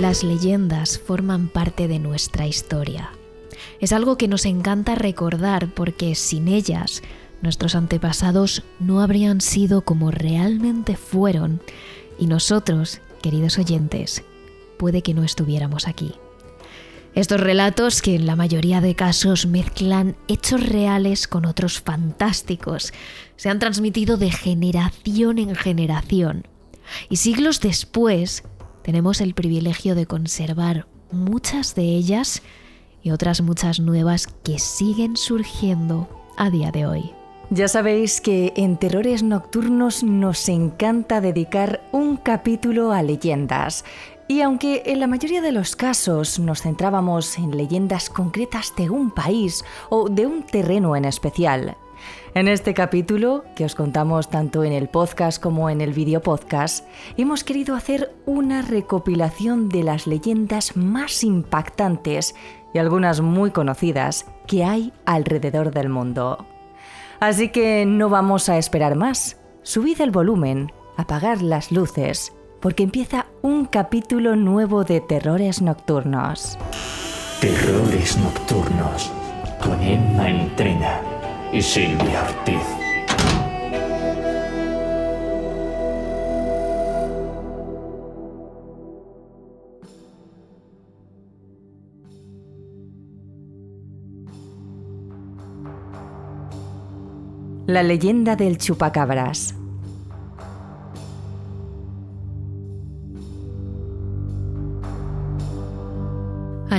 Las leyendas forman parte de nuestra historia. Es algo que nos encanta recordar porque sin ellas nuestros antepasados no habrían sido como realmente fueron y nosotros, queridos oyentes, puede que no estuviéramos aquí. Estos relatos que en la mayoría de casos mezclan hechos reales con otros fantásticos se han transmitido de generación en generación y siglos después tenemos el privilegio de conservar muchas de ellas y otras muchas nuevas que siguen surgiendo a día de hoy. Ya sabéis que en Terrores Nocturnos nos encanta dedicar un capítulo a leyendas. Y aunque en la mayoría de los casos nos centrábamos en leyendas concretas de un país o de un terreno en especial, en este capítulo, que os contamos tanto en el podcast como en el video podcast, hemos querido hacer una recopilación de las leyendas más impactantes y algunas muy conocidas que hay alrededor del mundo. Así que no vamos a esperar más. Subid el volumen, apagad las luces, porque empieza un capítulo nuevo de Terrores Nocturnos. Terrores Nocturnos con Emma Entrena y Silvia Ortiz. La leyenda del chupacabras.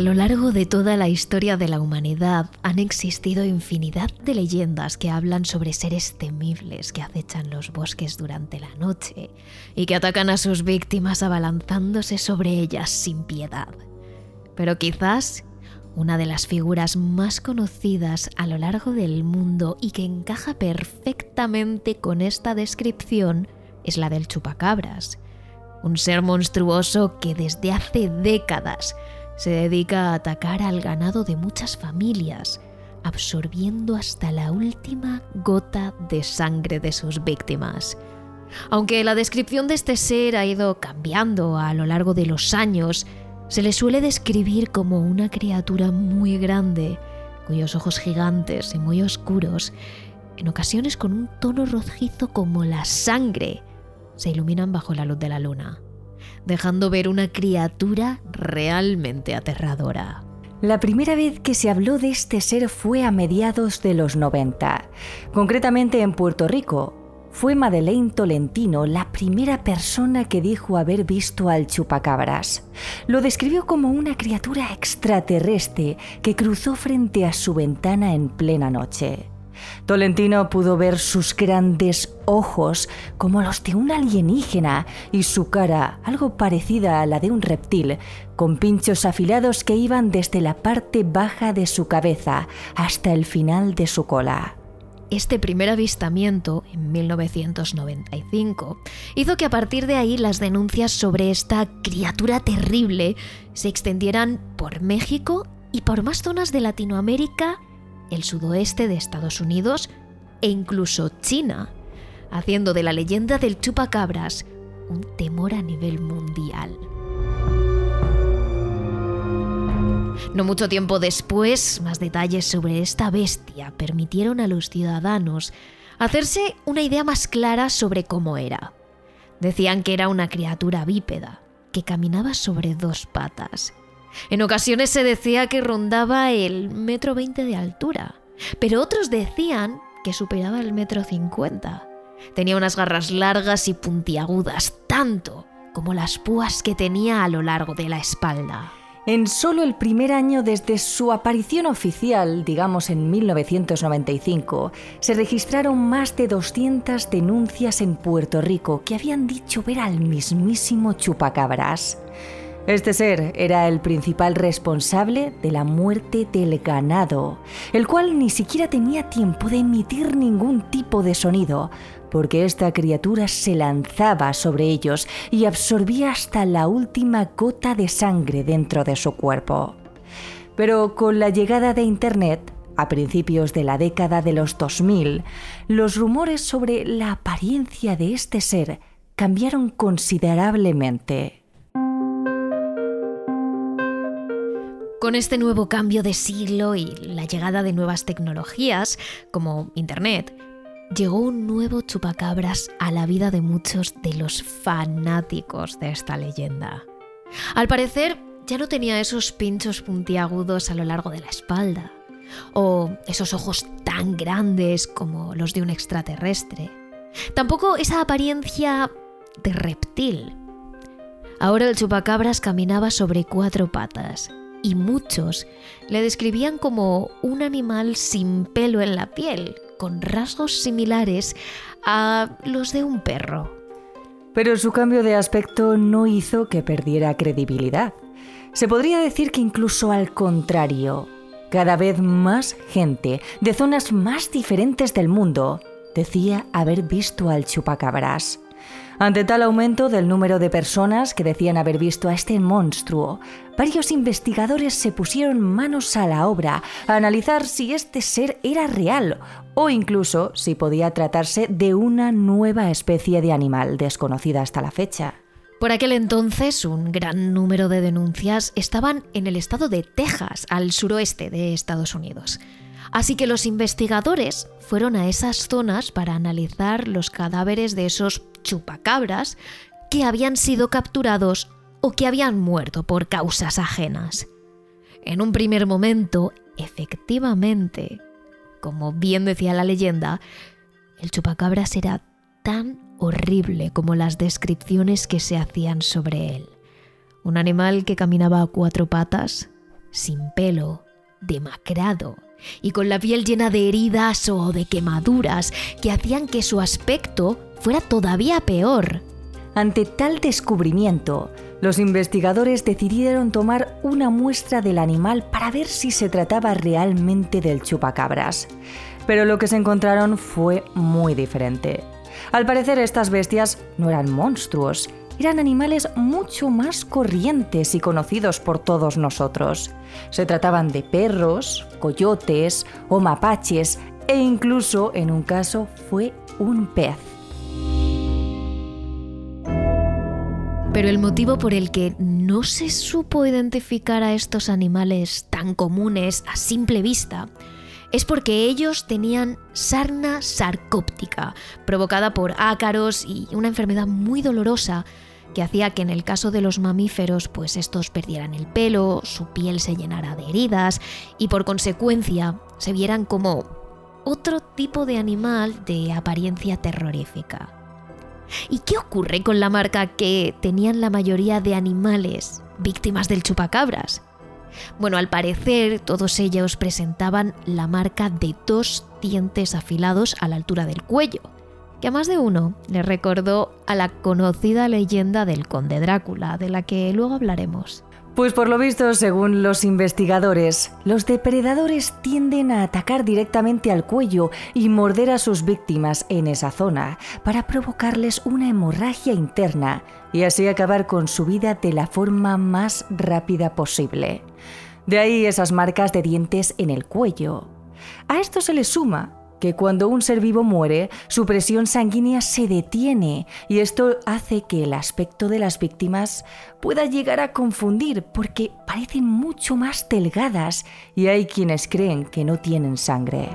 Lo largo de toda la historia de la humanidad han existido infinidad de leyendas que hablan sobre seres temibles que acechan los bosques durante la noche y que atacan a sus víctimas abalanzándose sobre ellas sin piedad. Pero quizás una de las figuras más conocidas a lo largo del mundo y que encaja perfectamente con esta descripción es la del chupacabras, un ser monstruoso que desde hace décadas se dedica a atacar al ganado de muchas familias, absorbiendo hasta la última gota de sangre de sus víctimas. Aunque la descripción de este ser ha ido cambiando a lo largo de los años, se le suele describir como una criatura muy grande, cuyos ojos gigantes y muy oscuros, en ocasiones con un tono rojizo como la sangre, se iluminan bajo la luz de la luna, dejando ver una criatura realmente aterradora. La primera vez que se habló de este ser fue a mediados de los 90, concretamente en Puerto Rico, fue Madeleine Tolentino la primera persona que dijo haber visto al chupacabras. Lo describió como una criatura extraterrestre que cruzó frente a su ventana en plena noche. Tolentino pudo ver sus grandes ojos como los de un alienígena y su cara, algo parecida a la de un reptil, con pinchos afilados que iban desde la parte baja de su cabeza hasta el final de su cola. Este primer avistamiento, en 1995, hizo que a partir de ahí las denuncias sobre esta criatura terrible se extendieran por México y por más zonas de Latinoamérica, el sudoeste de Estados Unidos e incluso China, haciendo de la leyenda del chupacabras un temor a nivel mundial. No mucho tiempo después, más detalles sobre esta bestia permitieron a los ciudadanos hacerse una idea más clara sobre cómo era. Decían que era una criatura bípeda, que caminaba sobre dos patas. En ocasiones se decía que rondaba el metro veinte de altura, pero otros decían que superaba el metro cincuenta. Tenía unas garras largas y puntiagudas, tanto como las púas que tenía a lo largo de la espalda. En solo el primer año desde su aparición oficial, digamos en 1995, se registraron más de 200 denuncias en Puerto Rico que habían dicho ver al mismísimo chupacabras. Este ser era el principal responsable de la muerte del ganado, el cual ni siquiera tenía tiempo de emitir ningún tipo de sonido, porque esta criatura se lanzaba sobre ellos y absorbía hasta la última gota de sangre dentro de su cuerpo. Pero con la llegada de Internet, a principios de la década de los 2000, los rumores sobre la apariencia de este ser cambiaron considerablemente. Con este nuevo cambio de siglo y la llegada de nuevas tecnologías, como Internet, llegó un nuevo chupacabras a la vida de muchos de los fanáticos de esta leyenda. Al parecer, ya no tenía esos pinchos puntiagudos a lo largo de la espalda, o esos ojos tan grandes como los de un extraterrestre. Tampoco esa apariencia de reptil. Ahora el chupacabras caminaba sobre cuatro patas y muchos le describían como un animal sin pelo en la piel, con rasgos similares a los de un perro. Pero su cambio de aspecto no hizo que perdiera credibilidad. Se podría decir que incluso al contrario, cada vez más gente de zonas más diferentes del mundo decía haber visto al chupacabras. Ante tal aumento del número de personas que decían haber visto a este monstruo, varios investigadores se pusieron manos a la obra a analizar si este ser era real o incluso si podía tratarse de una nueva especie de animal desconocida hasta la fecha. Por aquel entonces, un gran número de denuncias estaban en el estado de Texas, al suroeste de Estados Unidos. Así que los investigadores fueron a esas zonas para analizar los cadáveres de esos chupacabras que habían sido capturados o que habían muerto por causas ajenas. En un primer momento, efectivamente, como bien decía la leyenda, el chupacabras era tan horrible como las descripciones que se hacían sobre él. Un animal que caminaba a cuatro patas, sin pelo, demacrado y con la piel llena de heridas o de quemaduras que hacían que su aspecto fuera todavía peor. Ante tal descubrimiento, los investigadores decidieron tomar una muestra del animal para ver si se trataba realmente del chupacabras. Pero lo que se encontraron fue muy diferente. Al parecer estas bestias no eran monstruos, eran animales mucho más corrientes y conocidos por todos nosotros. Se trataban de perros, coyotes o mapaches e incluso en un caso fue un pez. Pero el motivo por el que no se supo identificar a estos animales tan comunes a simple vista es porque ellos tenían sarna sarcóptica, provocada por ácaros y una enfermedad muy dolorosa que hacía que en el caso de los mamíferos pues estos perdieran el pelo, su piel se llenara de heridas y por consecuencia se vieran como otro tipo de animal de apariencia terrorífica. ¿Y qué ocurre con la marca que tenían la mayoría de animales víctimas del chupacabras? Bueno, al parecer todos ellos presentaban la marca de dos dientes afilados a la altura del cuello, que a más de uno le recordó a la conocida leyenda del conde Drácula, de la que luego hablaremos. Pues por lo visto, según los investigadores, los depredadores tienden a atacar directamente al cuello y morder a sus víctimas en esa zona para provocarles una hemorragia interna y así acabar con su vida de la forma más rápida posible. De ahí esas marcas de dientes en el cuello. A esto se le suma que cuando un ser vivo muere, su presión sanguínea se detiene y esto hace que el aspecto de las víctimas pueda llegar a confundir porque parecen mucho más delgadas y hay quienes creen que no tienen sangre.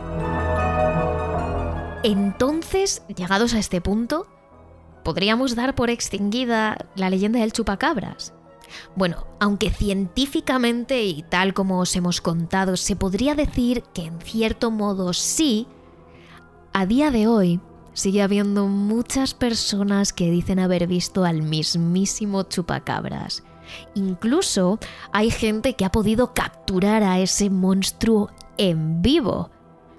Entonces, llegados a este punto, ¿podríamos dar por extinguida la leyenda del chupacabras? Bueno, aunque científicamente y tal como os hemos contado, se podría decir que en cierto modo sí, a día de hoy sigue habiendo muchas personas que dicen haber visto al mismísimo chupacabras. Incluso hay gente que ha podido capturar a ese monstruo en vivo.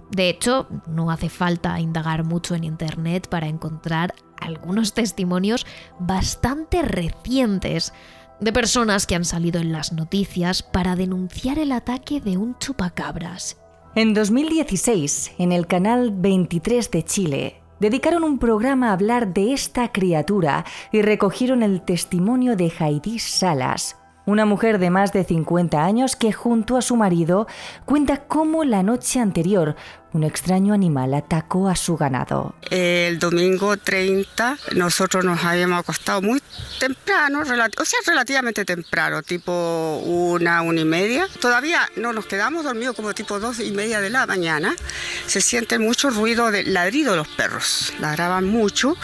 De hecho, no hace falta indagar mucho en Internet para encontrar algunos testimonios bastante recientes de personas que han salido en las noticias para denunciar el ataque de un chupacabras en 2016, en el canal 23 de Chile, dedicaron un programa a hablar de esta criatura y recogieron el testimonio de Heidi Salas, una mujer de más de 50 años que junto a su marido cuenta cómo la noche anterior un extraño animal atacó a su ganado. El domingo 30 nosotros nos habíamos acostado muy temprano, o sea, relativamente temprano, tipo una, una y media. Todavía no nos quedamos dormidos como tipo dos y media de la mañana. Se siente mucho ruido de ladrido de los perros, ladraban mucho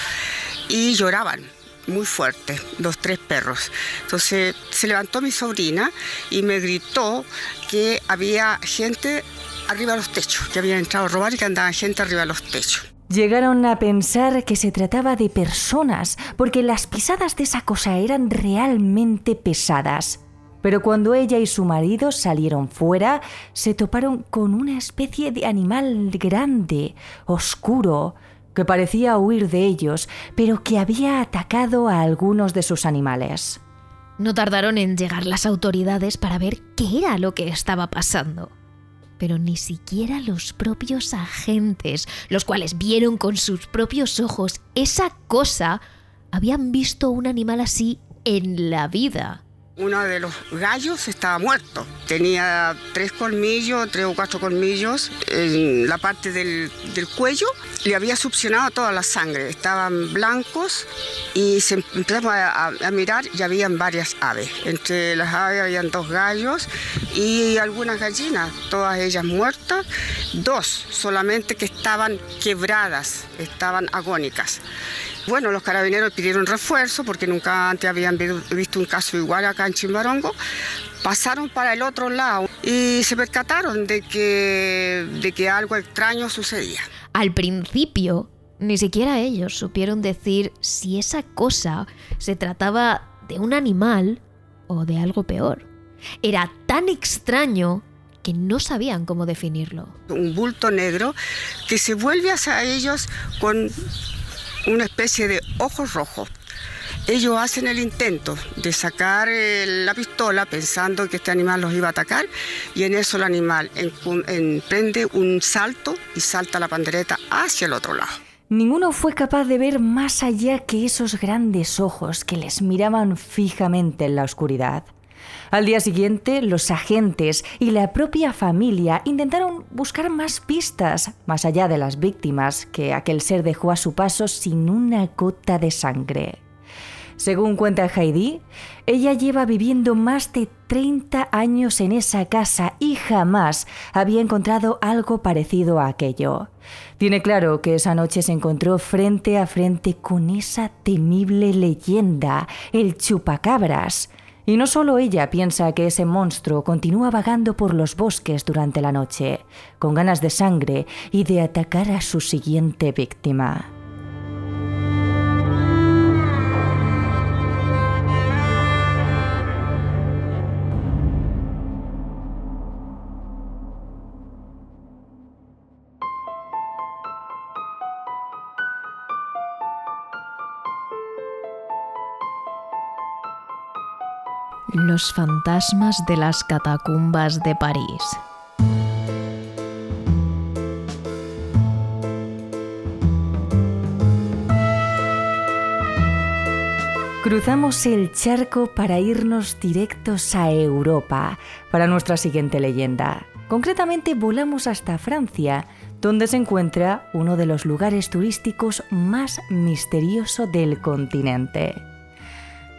y lloraban muy fuerte, los tres perros. Entonces se levantó mi sobrina y me gritó que había gente arriba de los techos, que habían entrado a robar y que andaba gente arriba de los techos. Llegaron a pensar que se trataba de personas, porque las pisadas de esa cosa eran realmente pesadas. Pero cuando ella y su marido salieron fuera, se toparon con una especie de animal grande, oscuro, que parecía huir de ellos, pero que había atacado a algunos de sus animales. No tardaron en llegar las autoridades para ver qué era lo que estaba pasando pero ni siquiera los propios agentes, los cuales vieron con sus propios ojos esa cosa, habían visto un animal así en la vida. Uno de los gallos estaba muerto. Tenía tres colmillos, tres o cuatro colmillos en la parte del, cuello. Le había succionado toda la sangre. Estaban blancos y se empezamos a, a, mirar y habían varias aves. Entre las aves habían dos gallos y algunas gallinas, todas ellas muertas. Dos solamente que estaban quebradas, estaban agónicas. Bueno, los carabineros pidieron refuerzo porque nunca antes habían visto un caso igual acá en Chimbarongo. Pasaron para el otro lado y se percataron de que, de que algo extraño sucedía. Al principio, ni siquiera ellos supieron decir si esa cosa se trataba de un animal o de algo peor. Era tan extraño que no sabían cómo definirlo. Un bulto negro que se vuelve hacia ellos con una especie de ojos rojos. Ellos hacen el intento de sacar la pistola pensando que este animal los iba a atacar y en eso el animal emprende un salto y salta la pandereta hacia el otro lado. Ninguno fue capaz de ver más allá que esos grandes ojos que les miraban fijamente en la oscuridad. Al día siguiente, los agentes y la propia familia intentaron buscar más pistas, más allá de las víctimas que aquel ser dejó a su paso sin una gota de sangre. Según cuenta Heidi, ella lleva viviendo más de 30 años en esa casa y jamás había encontrado algo parecido a aquello. Tiene claro que esa noche se encontró frente a frente con esa temible leyenda, el chupacabras, y no solo ella piensa que ese monstruo continúa vagando por los bosques durante la noche, con ganas de sangre y de atacar a su siguiente víctima. Los fantasmas de las catacumbas de París. Cruzamos el charco para irnos directos a Europa, para nuestra siguiente leyenda. Concretamente volamos hasta Francia, donde se encuentra uno de los lugares turísticos más misterioso del continente.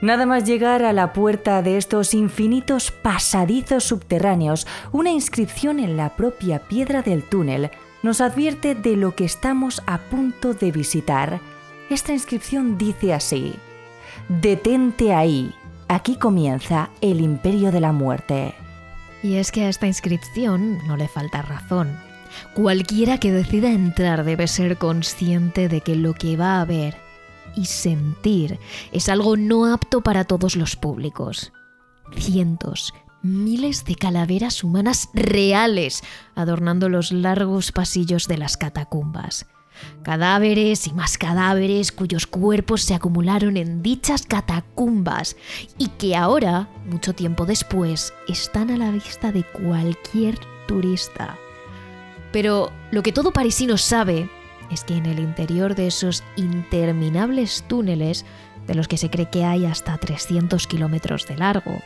Nada más llegar a la puerta de estos infinitos pasadizos subterráneos, una inscripción en la propia piedra del túnel nos advierte de lo que estamos a punto de visitar. Esta inscripción dice así, Detente ahí, aquí comienza el imperio de la muerte. Y es que a esta inscripción no le falta razón. Cualquiera que decida entrar debe ser consciente de que lo que va a ver y sentir es algo no apto para todos los públicos. Cientos, miles de calaveras humanas reales adornando los largos pasillos de las catacumbas. Cadáveres y más cadáveres cuyos cuerpos se acumularon en dichas catacumbas y que ahora, mucho tiempo después, están a la vista de cualquier turista. Pero lo que todo parisino sabe es que en el interior de esos interminables túneles, de los que se cree que hay hasta 300 kilómetros de largo,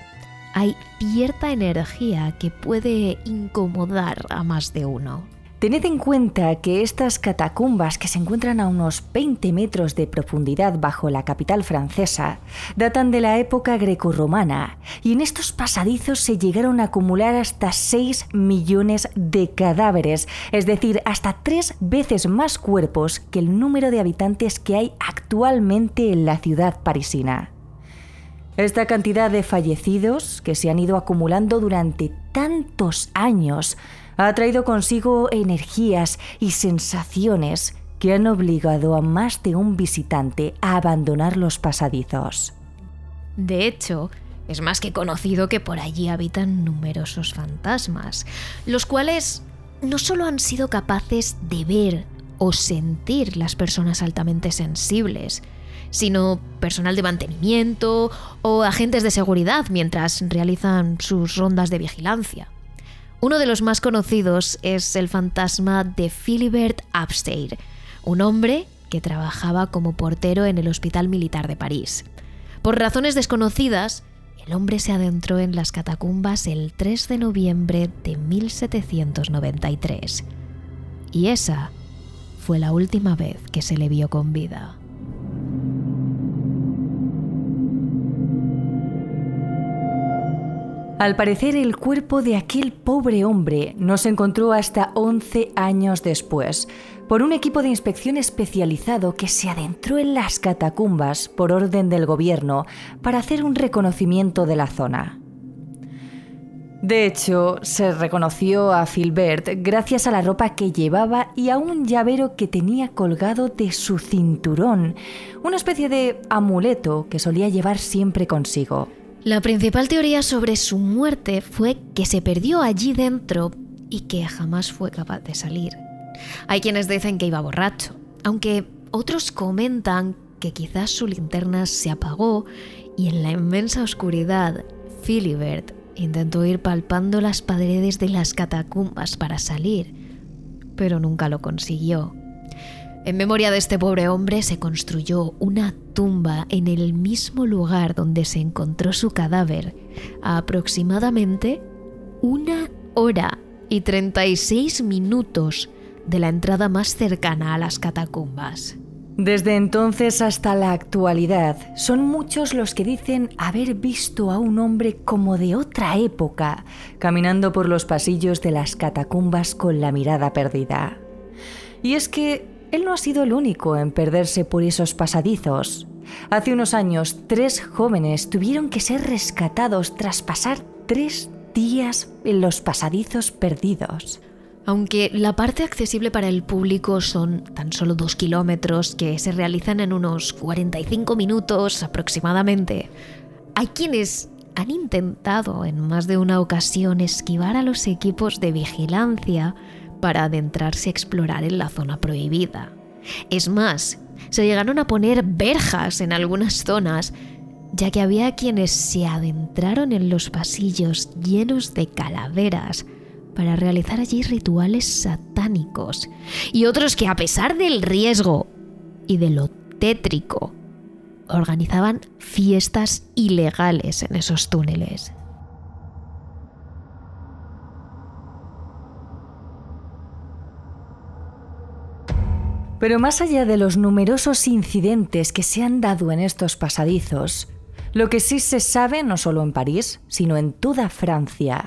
hay cierta energía que puede incomodar a más de uno. Tened en cuenta que estas catacumbas, que se encuentran a unos 20 metros de profundidad bajo la capital francesa, datan de la época grecorromana y en estos pasadizos se llegaron a acumular hasta 6 millones de cadáveres, es decir, hasta tres veces más cuerpos que el número de habitantes que hay actualmente en la ciudad parisina. Esta cantidad de fallecidos que se han ido acumulando durante tantos años ha traído consigo energías y sensaciones que han obligado a más de un visitante a abandonar los pasadizos. De hecho, es más que conocido que por allí habitan numerosos fantasmas, los cuales no solo han sido capaces de ver o sentir las personas altamente sensibles, sino personal de mantenimiento o agentes de seguridad mientras realizan sus rondas de vigilancia. Uno de los más conocidos es el fantasma de Philibert Absteir, un hombre que trabajaba como portero en el Hospital Militar de París. Por razones desconocidas, el hombre se adentró en las catacumbas el 3 de noviembre de 1793. Y esa fue la última vez que se le vio con vida. Al parecer el cuerpo de aquel pobre hombre no se encontró hasta 11 años después, por un equipo de inspección especializado que se adentró en las catacumbas por orden del gobierno para hacer un reconocimiento de la zona. De hecho, se reconoció a Filbert gracias a la ropa que llevaba y a un llavero que tenía colgado de su cinturón, una especie de amuleto que solía llevar siempre consigo. La principal teoría sobre su muerte fue que se perdió allí dentro y que jamás fue capaz de salir. Hay quienes dicen que iba borracho, aunque otros comentan que quizás su linterna se apagó y en la inmensa oscuridad Philibert intentó ir palpando las paredes de las catacumbas para salir, pero nunca lo consiguió. En memoria de este pobre hombre se construyó una tumba en el mismo lugar donde se encontró su cadáver, aproximadamente una hora y 36 minutos de la entrada más cercana a las catacumbas. Desde entonces hasta la actualidad, son muchos los que dicen haber visto a un hombre como de otra época, caminando por los pasillos de las catacumbas con la mirada perdida. Y es que él no ha sido el único en perderse por esos pasadizos. Hace unos años, tres jóvenes tuvieron que ser rescatados tras pasar tres días en los pasadizos perdidos. Aunque la parte accesible para el público son tan solo dos kilómetros que se realizan en unos 45 minutos aproximadamente, hay quienes han intentado en más de una ocasión esquivar a los equipos de vigilancia para adentrarse a explorar en la zona prohibida. Es más, se llegaron a poner verjas en algunas zonas, ya que había quienes se adentraron en los pasillos llenos de calaveras para realizar allí rituales satánicos, y otros que a pesar del riesgo y de lo tétrico, organizaban fiestas ilegales en esos túneles. Pero más allá de los numerosos incidentes que se han dado en estos pasadizos, lo que sí se sabe, no solo en París, sino en toda Francia,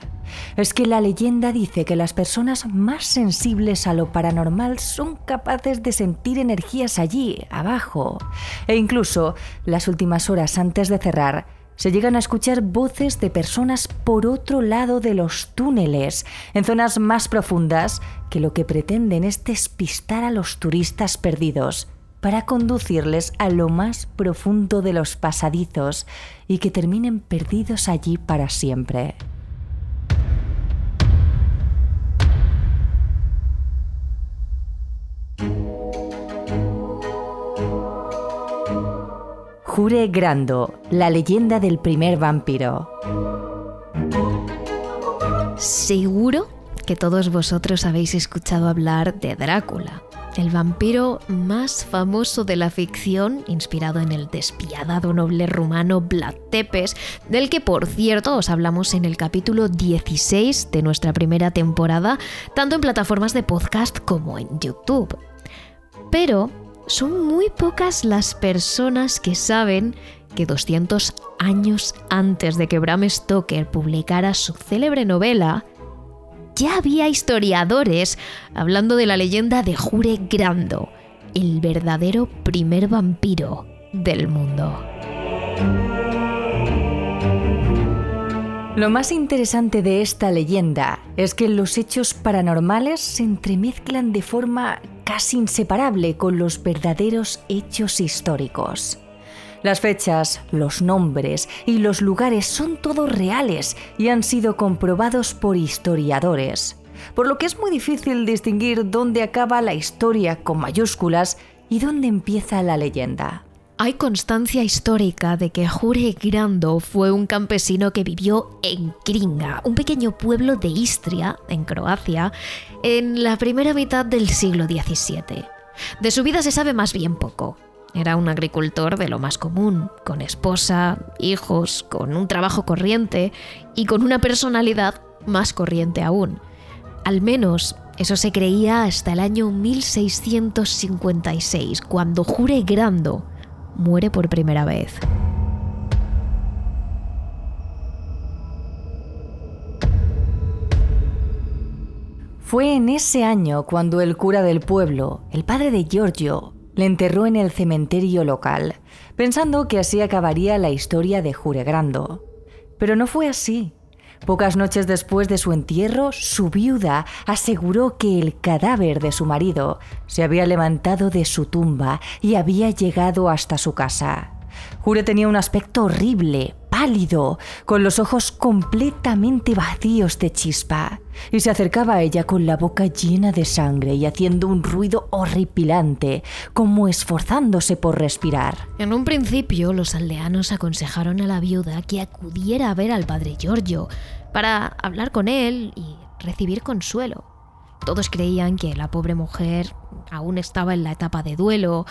es que la leyenda dice que las personas más sensibles a lo paranormal son capaces de sentir energías allí, abajo, e incluso las últimas horas antes de cerrar, se llegan a escuchar voces de personas por otro lado de los túneles, en zonas más profundas, que lo que pretenden es despistar a los turistas perdidos para conducirles a lo más profundo de los pasadizos y que terminen perdidos allí para siempre. Grando, la leyenda del primer vampiro. Seguro que todos vosotros habéis escuchado hablar de Drácula, el vampiro más famoso de la ficción, inspirado en el despiadado noble rumano Vlad Tepes, del que por cierto os hablamos en el capítulo 16 de nuestra primera temporada, tanto en plataformas de podcast como en YouTube. Pero son muy pocas las personas que saben que 200 años antes de que Bram Stoker publicara su célebre novela, ya había historiadores hablando de la leyenda de Jure Grando, el verdadero primer vampiro del mundo. Lo más interesante de esta leyenda es que los hechos paranormales se entremezclan de forma casi inseparable con los verdaderos hechos históricos. Las fechas, los nombres y los lugares son todos reales y han sido comprobados por historiadores, por lo que es muy difícil distinguir dónde acaba la historia con mayúsculas y dónde empieza la leyenda. Hay constancia histórica de que Jure Grando fue un campesino que vivió en Kringa, un pequeño pueblo de Istria, en Croacia, en la primera mitad del siglo XVII. De su vida se sabe más bien poco. Era un agricultor de lo más común, con esposa, hijos, con un trabajo corriente y con una personalidad más corriente aún. Al menos eso se creía hasta el año 1656, cuando Jure Grando muere por primera vez. Fue en ese año cuando el cura del pueblo, el padre de Giorgio, le enterró en el cementerio local, pensando que así acabaría la historia de Juregrando. Pero no fue así. Pocas noches después de su entierro, su viuda aseguró que el cadáver de su marido se había levantado de su tumba y había llegado hasta su casa. Jure tenía un aspecto horrible, pálido, con los ojos completamente vacíos de chispa, y se acercaba a ella con la boca llena de sangre y haciendo un ruido horripilante, como esforzándose por respirar. En un principio, los aldeanos aconsejaron a la viuda que acudiera a ver al padre Giorgio para hablar con él y recibir consuelo. Todos creían que la pobre mujer aún estaba en la etapa de duelo,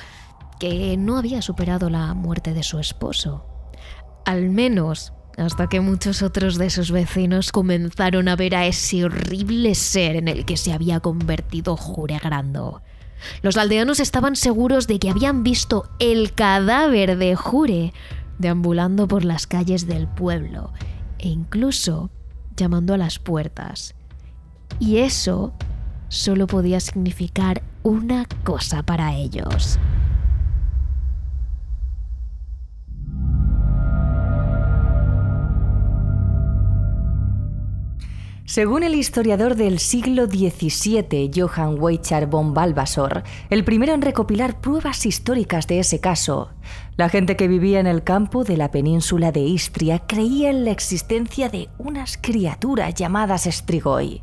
que no había superado la muerte de su esposo. Al menos hasta que muchos otros de sus vecinos comenzaron a ver a ese horrible ser en el que se había convertido Juregrando. Los aldeanos estaban seguros de que habían visto el cadáver de Jure deambulando por las calles del pueblo e incluso llamando a las puertas. Y eso solo podía significar una cosa para ellos. Según el historiador del siglo XVII, Johann Weichar von Balbasor, el primero en recopilar pruebas históricas de ese caso, la gente que vivía en el campo de la península de Istria creía en la existencia de unas criaturas llamadas Strigoi.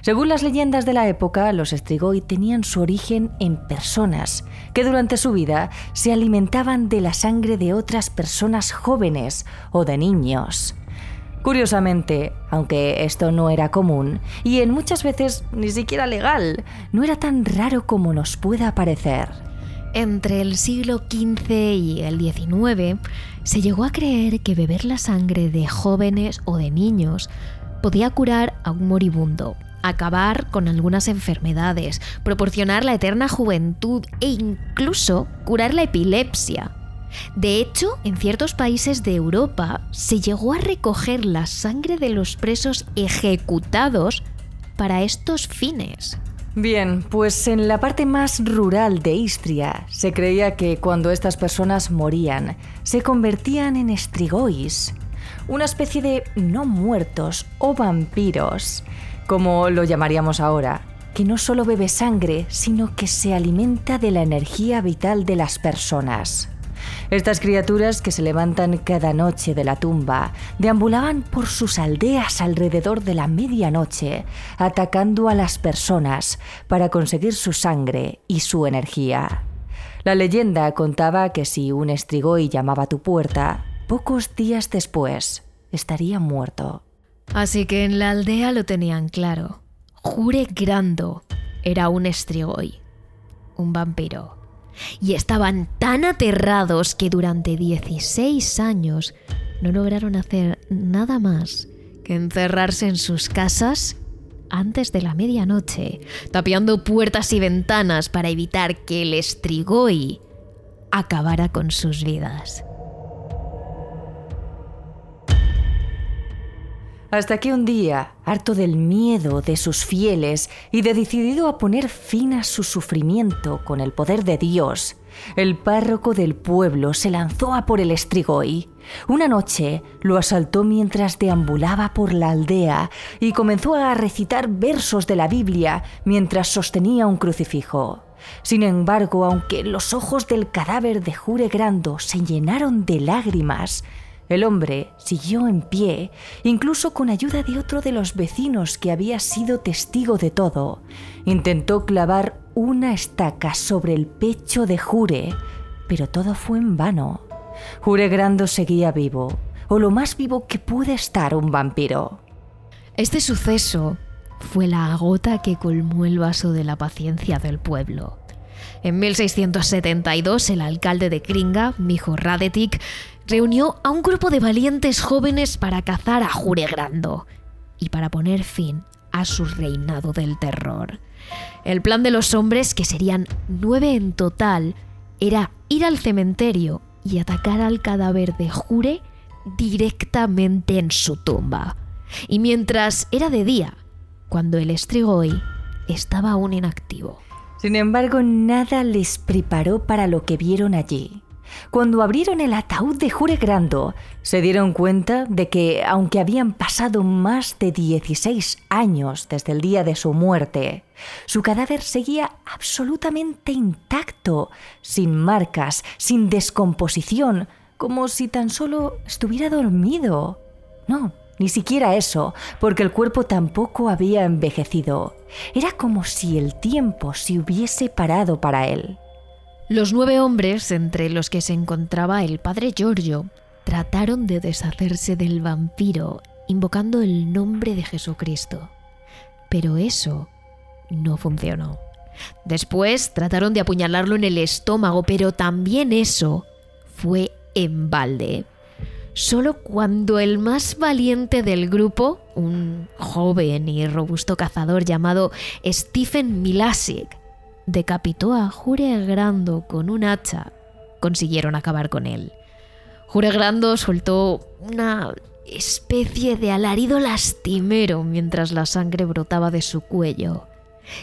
Según las leyendas de la época, los Strigoi tenían su origen en personas que durante su vida se alimentaban de la sangre de otras personas jóvenes o de niños. Curiosamente, aunque esto no era común, y en muchas veces ni siquiera legal, no era tan raro como nos pueda parecer. Entre el siglo XV y el XIX se llegó a creer que beber la sangre de jóvenes o de niños podía curar a un moribundo, acabar con algunas enfermedades, proporcionar la eterna juventud e incluso curar la epilepsia. De hecho, en ciertos países de Europa se llegó a recoger la sangre de los presos ejecutados para estos fines. Bien, pues en la parte más rural de Istria se creía que cuando estas personas morían se convertían en estrigois, una especie de no muertos o vampiros, como lo llamaríamos ahora, que no solo bebe sangre, sino que se alimenta de la energía vital de las personas. Estas criaturas que se levantan cada noche de la tumba deambulaban por sus aldeas alrededor de la medianoche, atacando a las personas para conseguir su sangre y su energía. La leyenda contaba que si un estrigoi llamaba a tu puerta, pocos días después estaría muerto. Así que en la aldea lo tenían claro. Jure Grando era un estrigoi. un vampiro. Y estaban tan aterrados que durante 16 años no lograron hacer nada más que encerrarse en sus casas antes de la medianoche, tapiando puertas y ventanas para evitar que el estrigoi acabara con sus vidas. Hasta que un día, harto del miedo de sus fieles y de decidido a poner fin a su sufrimiento con el poder de Dios, el párroco del pueblo se lanzó a por el estrigoi. Una noche lo asaltó mientras deambulaba por la aldea y comenzó a recitar versos de la Biblia mientras sostenía un crucifijo. Sin embargo, aunque los ojos del cadáver de Jure Grando se llenaron de lágrimas, el hombre siguió en pie, incluso con ayuda de otro de los vecinos que había sido testigo de todo. Intentó clavar una estaca sobre el pecho de Jure, pero todo fue en vano. Jure Grando seguía vivo, o lo más vivo que puede estar un vampiro. Este suceso fue la gota que colmó el vaso de la paciencia del pueblo. En 1672, el alcalde de Kringa, Mijo Radetik, reunió a un grupo de valientes jóvenes para cazar a Juregrando y para poner fin a su reinado del terror. El plan de los hombres, que serían nueve en total, era ir al cementerio y atacar al cadáver de Jure directamente en su tumba. Y mientras era de día, cuando el estrigoi estaba aún inactivo. Sin embargo, nada les preparó para lo que vieron allí. Cuando abrieron el ataúd de Jure Grando, se dieron cuenta de que, aunque habían pasado más de 16 años desde el día de su muerte, su cadáver seguía absolutamente intacto, sin marcas, sin descomposición, como si tan solo estuviera dormido. No, ni siquiera eso, porque el cuerpo tampoco había envejecido. Era como si el tiempo se hubiese parado para él. Los nueve hombres, entre los que se encontraba el padre Giorgio, trataron de deshacerse del vampiro invocando el nombre de Jesucristo. Pero eso no funcionó. Después trataron de apuñalarlo en el estómago, pero también eso fue en balde. Solo cuando el más valiente del grupo, un joven y robusto cazador llamado Stephen Milasic, decapitó a Jure Grando con un hacha, consiguieron acabar con él. Jure Grando soltó una especie de alarido lastimero mientras la sangre brotaba de su cuello.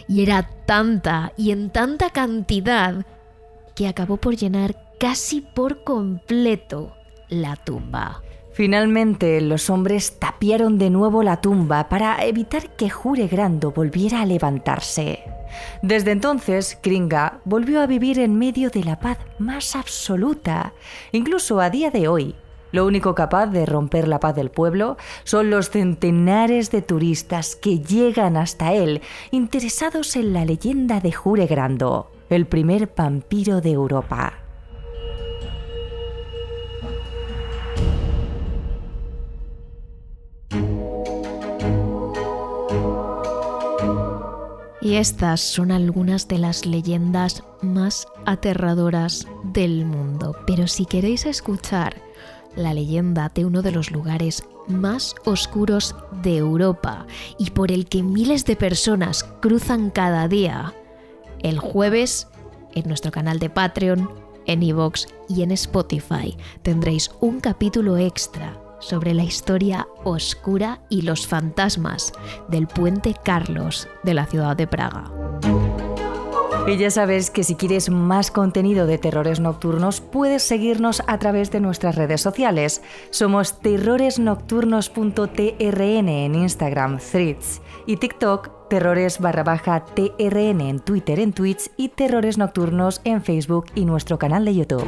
Y era tanta y en tanta cantidad que acabó por llenar casi por completo la tumba. Finalmente, los hombres tapiaron de nuevo la tumba para evitar que Jure Grando volviera a levantarse. Desde entonces, Kringa volvió a vivir en medio de la paz más absoluta. Incluso a día de hoy, lo único capaz de romper la paz del pueblo son los centenares de turistas que llegan hasta él, interesados en la leyenda de Jure Grando, el primer vampiro de Europa. Y estas son algunas de las leyendas más aterradoras del mundo. Pero si queréis escuchar la leyenda de uno de los lugares más oscuros de Europa y por el que miles de personas cruzan cada día, el jueves en nuestro canal de Patreon, en iVoox y en Spotify tendréis un capítulo extra sobre la historia oscura y los fantasmas del puente Carlos de la ciudad de Praga. Y ya sabes que si quieres más contenido de terrores nocturnos, puedes seguirnos a través de nuestras redes sociales. Somos terroresnocturnos.trn en Instagram, Threads y TikTok, terrores barra baja TRN en Twitter, en Twitch y terrores nocturnos en Facebook y nuestro canal de YouTube.